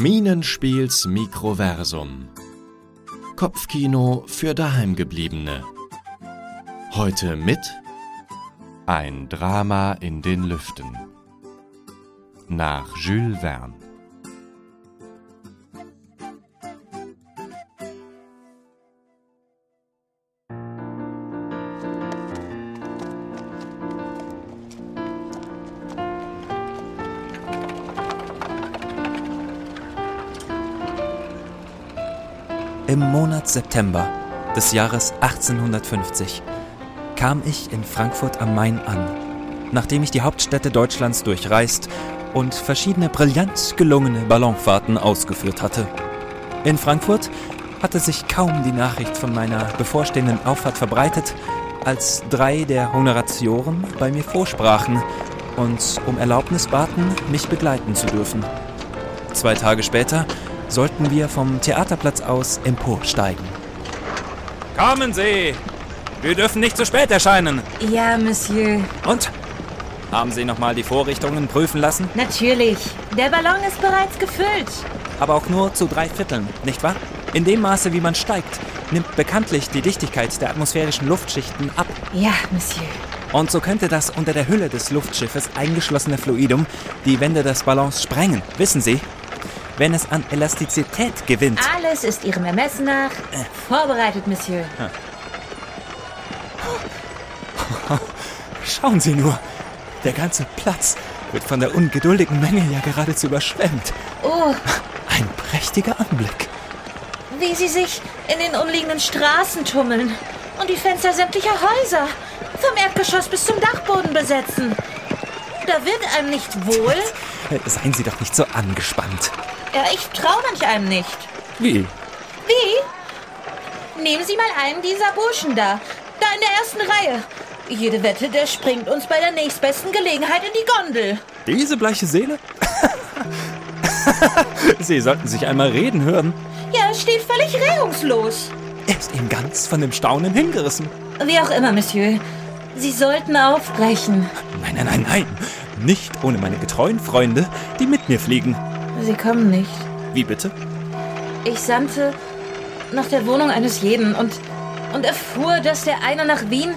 Minenspiels Mikroversum. Kopfkino für Daheimgebliebene. Heute mit Ein Drama in den Lüften. Nach Jules Verne. Im Monat September des Jahres 1850 kam ich in Frankfurt am Main an, nachdem ich die Hauptstädte Deutschlands durchreist und verschiedene brillant gelungene Ballonfahrten ausgeführt hatte. In Frankfurt hatte sich kaum die Nachricht von meiner bevorstehenden Auffahrt verbreitet, als drei der Honoratioren bei mir vorsprachen und um Erlaubnis baten, mich begleiten zu dürfen. Zwei Tage später sollten wir vom Theaterplatz aus emporsteigen. Kommen Sie! Wir dürfen nicht zu spät erscheinen. Ja, Monsieur. Und? Haben Sie nochmal die Vorrichtungen prüfen lassen? Natürlich. Der Ballon ist bereits gefüllt. Aber auch nur zu drei Vierteln, nicht wahr? In dem Maße, wie man steigt, nimmt bekanntlich die Dichtigkeit der atmosphärischen Luftschichten ab. Ja, Monsieur. Und so könnte das unter der Hülle des Luftschiffes eingeschlossene Fluidum die Wände des Ballons sprengen. Wissen Sie? Wenn es an Elastizität gewinnt. Alles ist Ihrem Ermessen nach vorbereitet, Monsieur. Schauen Sie nur, der ganze Platz wird von der ungeduldigen Menge ja geradezu überschwemmt. Oh, Ein prächtiger Anblick. wie Sie sich in den umliegenden Straßen tummeln und die Fenster sämtlicher Häuser vom Erdgeschoss bis zum Dachboden besetzen. Da wird einem nicht wohl. Seien Sie doch nicht so angespannt. Ja, ich traue manch einem nicht. Wie? Wie? Nehmen Sie mal einen dieser Burschen da. Da in der ersten Reihe. Jede Wette, der springt uns bei der nächstbesten Gelegenheit in die Gondel. Diese bleiche Seele? Sie sollten sich einmal reden hören. Ja, er steht völlig regungslos. Er ist ihm ganz von dem Staunen hingerissen. Wie auch immer, Monsieur. Sie sollten aufbrechen. Nein, nein, nein, nein. Nicht ohne meine getreuen Freunde, die mit mir fliegen. Sie kommen nicht. Wie bitte? Ich sandte nach der Wohnung eines jeden und, und erfuhr, dass der eine nach Wien,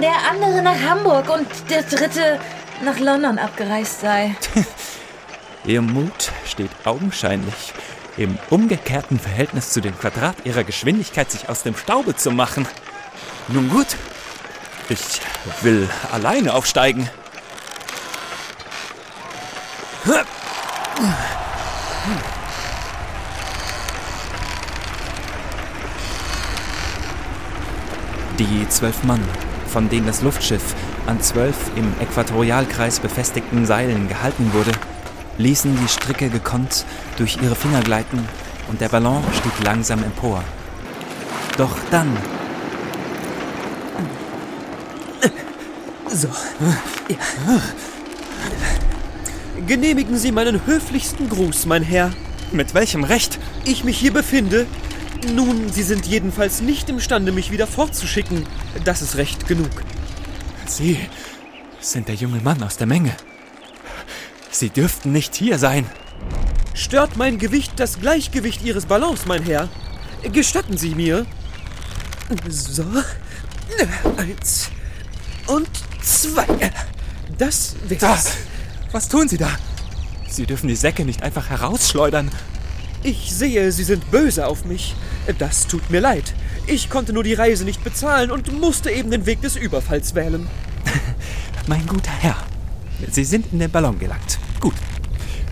der andere nach Hamburg und der dritte nach London abgereist sei. Ihr Mut steht augenscheinlich im umgekehrten Verhältnis zu dem Quadrat ihrer Geschwindigkeit, sich aus dem Staube zu machen. Nun gut, ich will alleine aufsteigen. Die zwölf Mann, von denen das Luftschiff an zwölf im Äquatorialkreis befestigten Seilen gehalten wurde, ließen die Stricke gekonnt durch ihre Finger gleiten und der Ballon stieg langsam empor. Doch dann, So. Ja. Genehmigen Sie meinen höflichsten Gruß, mein Herr. mit welchem Recht? Ich mich hier befinde. Nun, Sie sind jedenfalls nicht imstande, mich wieder fortzuschicken. Das ist recht genug. Sie sind der junge Mann aus der Menge. Sie dürften nicht hier sein. Stört mein Gewicht das Gleichgewicht Ihres Ballons, mein Herr? Gestatten Sie mir. So. Eins. Und zwei. Das wär's. Das! Was tun Sie da? Sie dürfen die Säcke nicht einfach herausschleudern. Ich sehe, Sie sind böse auf mich. Das tut mir leid. Ich konnte nur die Reise nicht bezahlen und musste eben den Weg des Überfalls wählen. Mein guter Herr, Sie sind in den Ballon gelangt. Gut.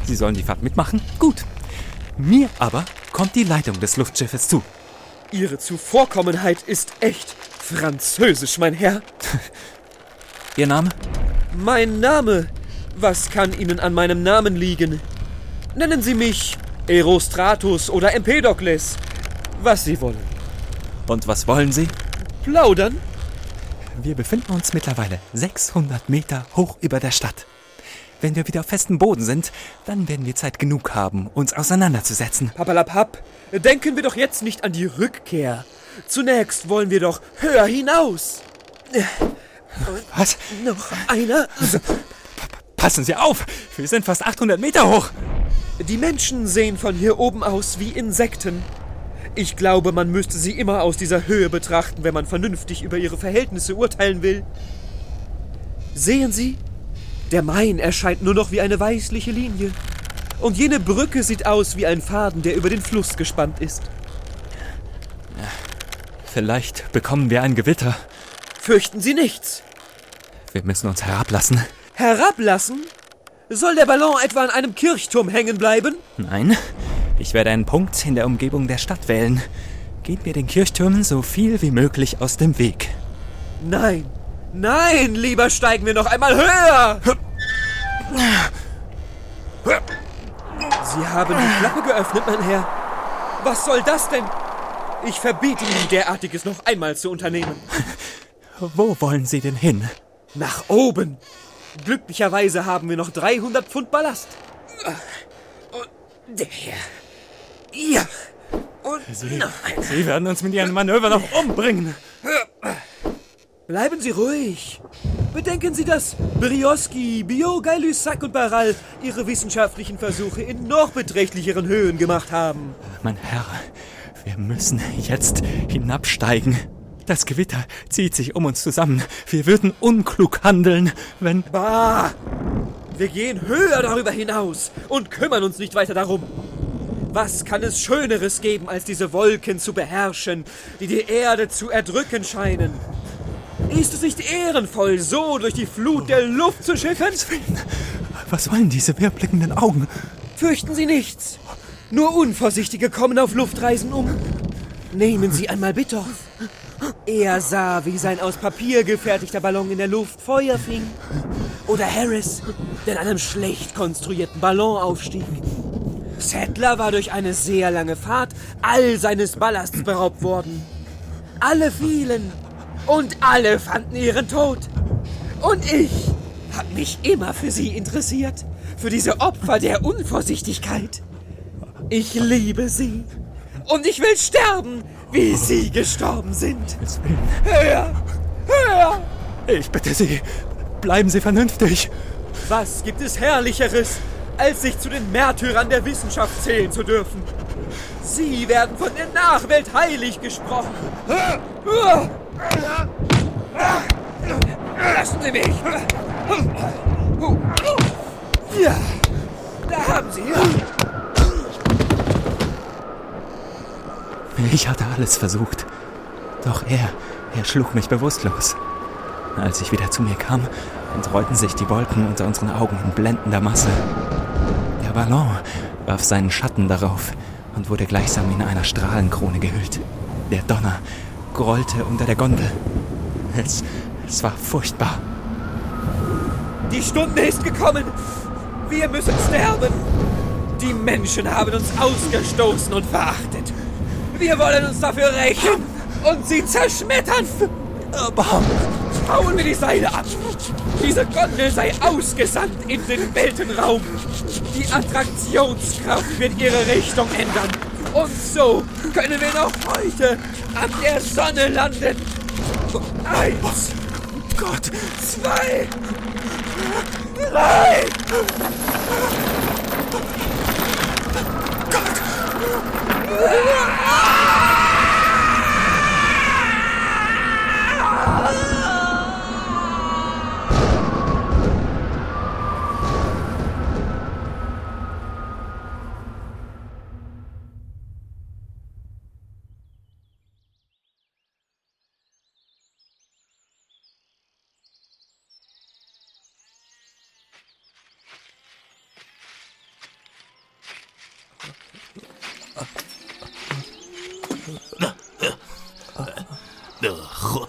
Sie sollen die Fahrt mitmachen? Gut. Mir aber kommt die Leitung des Luftschiffes zu. Ihre Zuvorkommenheit ist echt französisch, mein Herr. Ihr Name? Mein Name. Was kann Ihnen an meinem Namen liegen? Nennen Sie mich Erostratus oder Empedokles. Was Sie wollen. Und was wollen Sie? Plaudern? Wir befinden uns mittlerweile 600 Meter hoch über der Stadt. Wenn wir wieder auf festem Boden sind, dann werden wir Zeit genug haben, uns auseinanderzusetzen. Papalapap, denken wir doch jetzt nicht an die Rückkehr. Zunächst wollen wir doch höher hinaus. Was? Noch einer. Passen Sie auf! Wir sind fast 800 Meter hoch! Die Menschen sehen von hier oben aus wie Insekten. Ich glaube, man müsste sie immer aus dieser Höhe betrachten, wenn man vernünftig über ihre Verhältnisse urteilen will. Sehen Sie? Der Main erscheint nur noch wie eine weißliche Linie. Und jene Brücke sieht aus wie ein Faden, der über den Fluss gespannt ist. Vielleicht bekommen wir ein Gewitter. Fürchten Sie nichts. Wir müssen uns herablassen. Herablassen? Soll der Ballon etwa an einem Kirchturm hängen bleiben? Nein, ich werde einen Punkt in der Umgebung der Stadt wählen. Gehen wir den Kirchtürmen so viel wie möglich aus dem Weg. Nein, nein, lieber steigen wir noch einmal höher. Sie haben die Klappe geöffnet, mein Herr. Was soll das denn? Ich verbiete Ihnen derartiges noch einmal zu unternehmen. Wo wollen Sie denn hin? Nach oben. Glücklicherweise haben wir noch 300 Pfund Ballast. Und der. Ja. Und Sie, noch einer. Sie werden uns mit Ihren Manöver noch umbringen. Bleiben Sie ruhig. Bedenken Sie, dass Brioski, Bio, Gay-Lussac und Barral ihre wissenschaftlichen Versuche in noch beträchtlicheren Höhen gemacht haben. Mein Herr, wir müssen jetzt hinabsteigen. Das Gewitter zieht sich um uns zusammen. Wir würden unklug handeln, wenn... Bah! Wir gehen höher darüber hinaus und kümmern uns nicht weiter darum. Was kann es Schöneres geben, als diese Wolken zu beherrschen, die die Erde zu erdrücken scheinen? Ist es nicht ehrenvoll, so durch die Flut der Luft zu schiffen? Was wollen diese wirrblickenden Augen? Fürchten Sie nichts. Nur Unvorsichtige kommen auf Luftreisen um. Nehmen Sie einmal Bitthoff. Er sah, wie sein aus Papier gefertigter Ballon in der Luft Feuer fing. Oder Harris, der in einem schlecht konstruierten Ballon aufstieg. Settler war durch eine sehr lange Fahrt all seines Ballasts beraubt worden. Alle fielen und alle fanden ihren Tod. Und ich habe mich immer für sie interessiert, für diese Opfer der Unvorsichtigkeit. Ich liebe sie und ich will sterben, wie sie gestorben sind. Höher, höher! Ich bitte Sie, bleiben Sie vernünftig. Was gibt es Herrlicheres, als sich zu den Märtyrern der Wissenschaft zählen zu dürfen? Sie werden von der Nachwelt heilig gesprochen. Lassen Sie mich! Ja, da haben Sie. Ich hatte alles versucht. Doch er, er schlug mich bewusstlos. Als ich wieder zu mir kam, entrollten sich die Wolken unter unseren Augen in blendender Masse. Der Ballon warf seinen Schatten darauf und wurde gleichsam in einer Strahlenkrone gehüllt. Der Donner grollte unter der Gondel. Es, es war furchtbar. Die Stunde ist gekommen. Wir müssen sterben. Die Menschen haben uns ausgestoßen und verachtet. Wir wollen uns dafür rächen und sie zerschmettern. Aber Hauen wir die Seile ab. Diese Gondel sei ausgesandt in den Weltenraum. Die Attraktionskraft wird ihre Richtung ändern. Und so können wir noch heute an der Sonne landen. Eins, Gott, zwei, drei. Okay.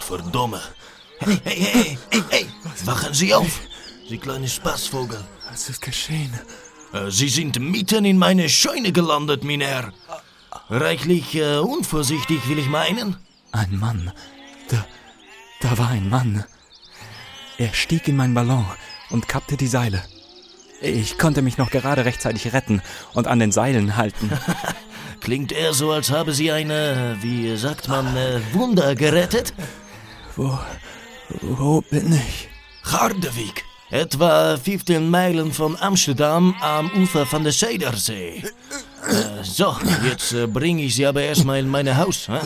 Godverdomme. Hey, hey, hey, hey, hey. Wachen Sie auf, Sie kleine Spaßvogel. was ist geschehen? Äh, Sie sind mitten in meine Scheune gelandet, mein Herr. Reichlich äh, unvorsichtig, will ich meinen. Ein Mann. Da, da war ein Mann. Er stieg in meinen Ballon und kappte die Seile. Ich konnte mich noch gerade rechtzeitig retten und an den Seilen halten. Klingt eher so, als habe Sie eine, wie sagt man, äh, Wunder gerettet. Wo, wo bin ich? Gardewig. Etwa 15 Meilen von Amsterdam am Ufer von der Sedersee. Äh, so, jetzt äh, bringe ich Sie aber erstmal in mein Haus. Hä?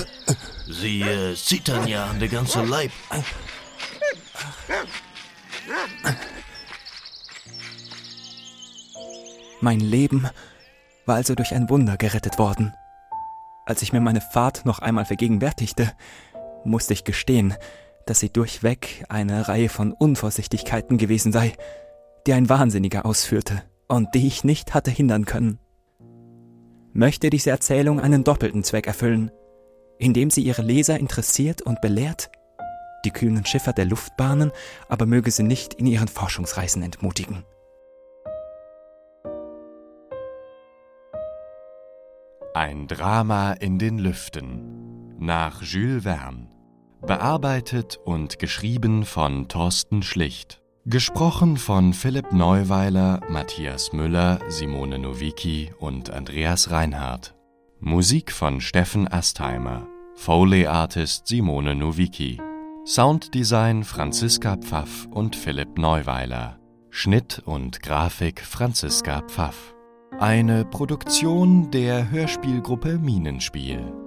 Sie äh, zittern ja an der ganzen Leib. Mein Leben war also durch ein Wunder gerettet worden. Als ich mir meine Fahrt noch einmal vergegenwärtigte, musste ich gestehen, dass sie durchweg eine Reihe von Unvorsichtigkeiten gewesen sei, die ein Wahnsinniger ausführte und die ich nicht hatte hindern können. Möchte diese Erzählung einen doppelten Zweck erfüllen, indem sie ihre Leser interessiert und belehrt, die kühnen Schiffer der Luftbahnen aber möge sie nicht in ihren Forschungsreisen entmutigen. Ein Drama in den Lüften nach Jules Verne. Bearbeitet und geschrieben von Thorsten Schlicht. Gesprochen von Philipp Neuweiler, Matthias Müller, Simone Nowicki und Andreas Reinhardt. Musik von Steffen Astheimer. Foley Artist Simone Nowicki. Sounddesign Franziska Pfaff und Philipp Neuweiler. Schnitt und Grafik Franziska Pfaff. Eine Produktion der Hörspielgruppe Minenspiel.